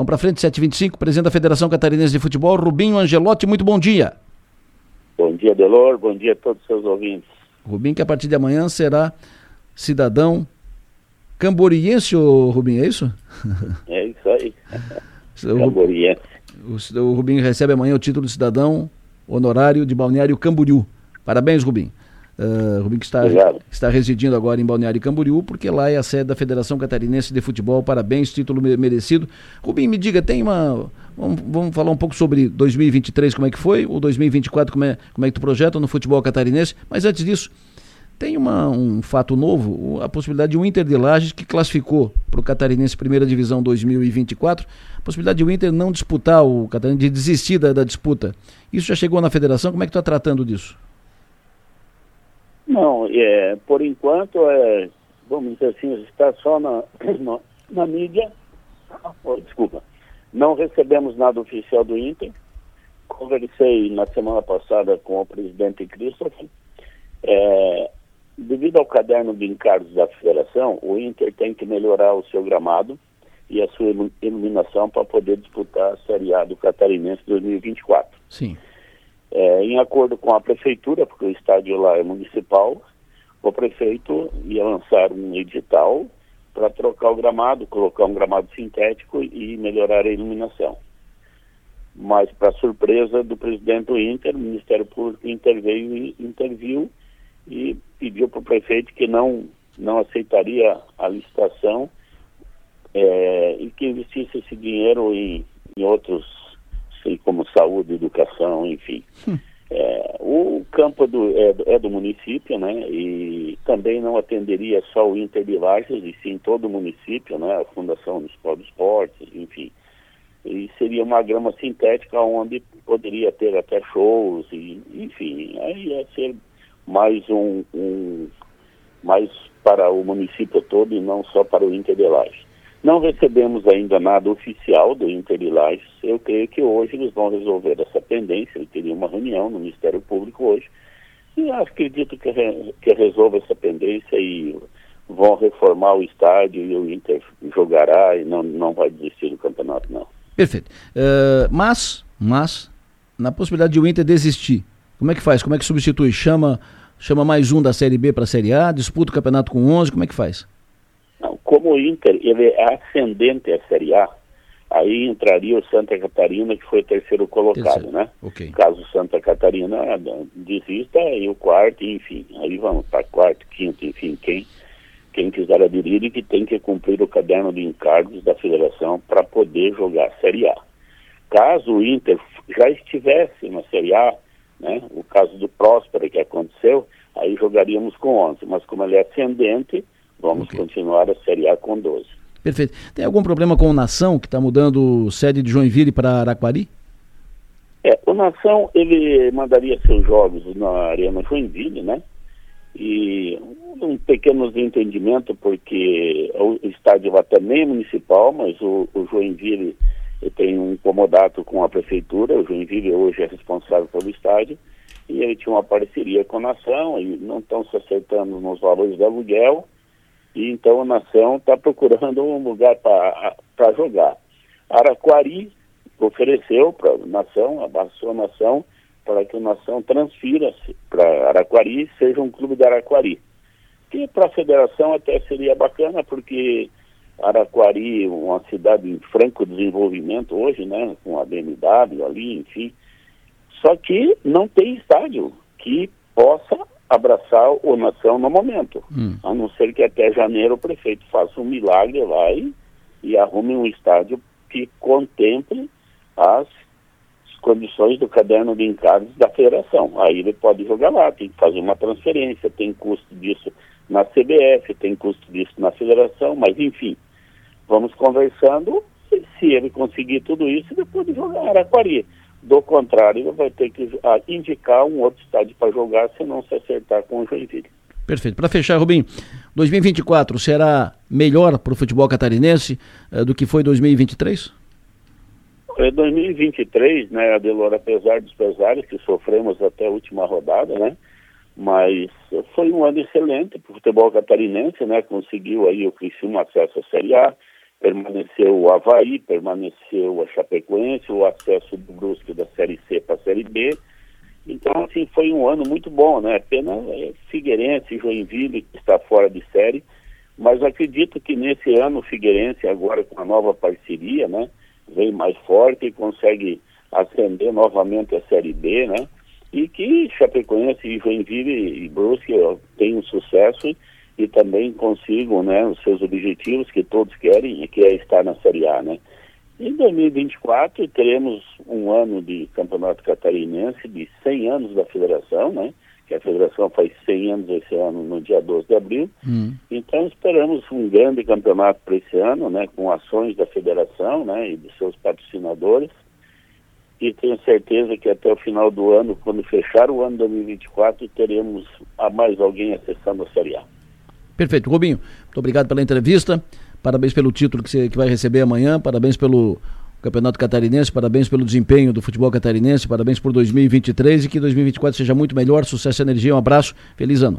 Vamos para frente, 7h25, presidente da Federação Catarinense de Futebol, Rubinho Angelotti, muito bom dia. Bom dia, Delor, bom dia a todos os seus ouvintes. Rubinho, que a partir de amanhã será cidadão camboriense, ô Rubinho, é isso? É isso aí. camboriense. O, o Rubinho recebe amanhã o título de cidadão honorário de Balneário Camboriú. Parabéns, Rubinho. Uh, Rubinho que está, está residindo agora em Balneário Camboriú, porque lá é a sede da Federação Catarinense de Futebol. Parabéns, título merecido. Rubinho, me diga, tem uma. Vamos, vamos, falar um pouco sobre 2023, como é que foi, o 2024, como é, como é que tu projeta no futebol catarinense. Mas antes disso, tem uma, um fato novo, a possibilidade de um Inter de Lages que classificou para o Catarinense Primeira Divisão 2024, a possibilidade de o Inter não disputar o Catarinense, de desistir da, da disputa. Isso já chegou na federação? Como é que está tratando disso? Não, é, por enquanto, é, vamos dizer assim, está só na, na, na mídia. Oh, desculpa. Não recebemos nada oficial do Inter. Conversei na semana passada com o presidente Christopher. É, Devido ao caderno de encargos da federação, o Inter tem que melhorar o seu gramado e a sua iluminação para poder disputar a Série A do Catarinense 2024. Sim. É, em acordo com a prefeitura, porque o estádio lá é municipal, o prefeito ia lançar um edital para trocar o gramado, colocar um gramado sintético e melhorar a iluminação. Mas, para surpresa do presidente do Inter, o Ministério Público interveio e interviu e pediu para o prefeito que não, não aceitaria a licitação é, e que investisse esse dinheiro em, em outros, sei, como saúde, educação, enfim. Hum. É, o campo do, é, é, do município, né? E também não atenderia só o Inter de Lages, e sim todo o município, né? A Fundação Municipal do Esportes, enfim. E seria uma grama sintética onde poderia ter até shows, e, enfim, aí ia ser mais um, um mais para o município todo e não só para o Inter de Lages. Não recebemos ainda nada oficial do Inter de Lages. Eu creio que hoje eles vão resolver essa pendência. Ele teria uma reunião no Ministério Público hoje. E acredito que, re, que resolva essa pendência e vão reformar o estádio e o Inter jogará e não, não vai desistir do campeonato, não. Perfeito. Uh, mas, mas, na possibilidade de o Inter desistir, como é que faz? Como é que substitui? Chama, chama mais um da Série B para a Série A? Disputa o campeonato com 11? Como é que faz? Como o Inter ele é ascendente à Série A, aí entraria o Santa Catarina, que foi terceiro colocado, terceiro. né? Okay. Caso Santa Catarina desista, aí o quarto, enfim, aí vamos para quarto, quinto, enfim, quem, quem quiser aderir e que tem que cumprir o caderno de encargos da federação para poder jogar a Série A. Caso o Inter já estivesse na Série A, né? O caso do Próspera que aconteceu, aí jogaríamos com 11, mas como ele é ascendente, vamos okay. continuar a Série A com 12. Perfeito. Tem algum problema com o Nação, que está mudando sede de Joinville para Araquari? É, o Nação, ele mandaria seus jogos na Arena Joinville, né? E um pequeno desentendimento, porque o estádio também é municipal, mas o, o Joinville tem um comodato com a prefeitura, o Joinville hoje é responsável pelo estádio, e ele tinha uma parceria com a Nação, e não estão se acertando nos valores do aluguel, e então a Nação está procurando um lugar para jogar. Araquari ofereceu para a Nação, abraçou a Nação, para que a Nação transfira-se para Araquari seja um clube de Araquari. Que para a federação até seria bacana, porque Araquari, uma cidade em franco desenvolvimento hoje, né, com a BMW ali, enfim. Só que não tem estádio que possa abraçar o Nação no momento. Hum. A não ser que até janeiro o prefeito faça um milagre lá e, e arrume um estádio que contemple as condições do caderno de encargos da federação. Aí ele pode jogar lá, tem que fazer uma transferência, tem custo disso na CBF, tem custo disso na federação, mas enfim, Vamos conversando, se ele conseguir tudo isso, ele pode jogar Araquari. Do contrário, vai ter que ah, indicar um outro estádio para jogar se não se acertar com o Joinville. Perfeito. Para fechar, Rubim, 2024 será melhor para o futebol catarinense uh, do que foi 2023? É 2023, né, Adelor, apesar dos pesares que sofremos até a última rodada, né, mas foi um ano excelente para o futebol catarinense, né, conseguiu aí o Criciúma acesso à Série A, permaneceu o Havaí, permaneceu a Chapecoense, o acesso do Brusque da Série C para a Série B. Então, assim, foi um ano muito bom, né? Pena é, Figueirense, Joinville, que está fora de série, mas acredito que nesse ano o Figueirense, agora com a nova parceria, né? Vem mais forte e consegue ascender novamente a Série B, né? E que Chapecoense, Joinville e Brusque tenham sucesso e também consigam né, os seus objetivos que todos querem, que é estar na Série A. Né? Em 2024 teremos um ano de campeonato catarinense de 100 anos da federação, né? que a federação faz 100 anos esse ano no dia 12 de abril. Hum. Então esperamos um grande campeonato para esse ano, né? com ações da federação né? e de seus patrocinadores. E tenho certeza que até o final do ano, quando fechar o ano 2024, teremos a mais alguém acessando a Série A. Perfeito. Rubinho, muito obrigado pela entrevista. Parabéns pelo título que você que vai receber amanhã. Parabéns pelo Campeonato Catarinense. Parabéns pelo desempenho do futebol catarinense. Parabéns por 2023 e que 2024 seja muito melhor. Sucesso e energia. Um abraço. Feliz ano.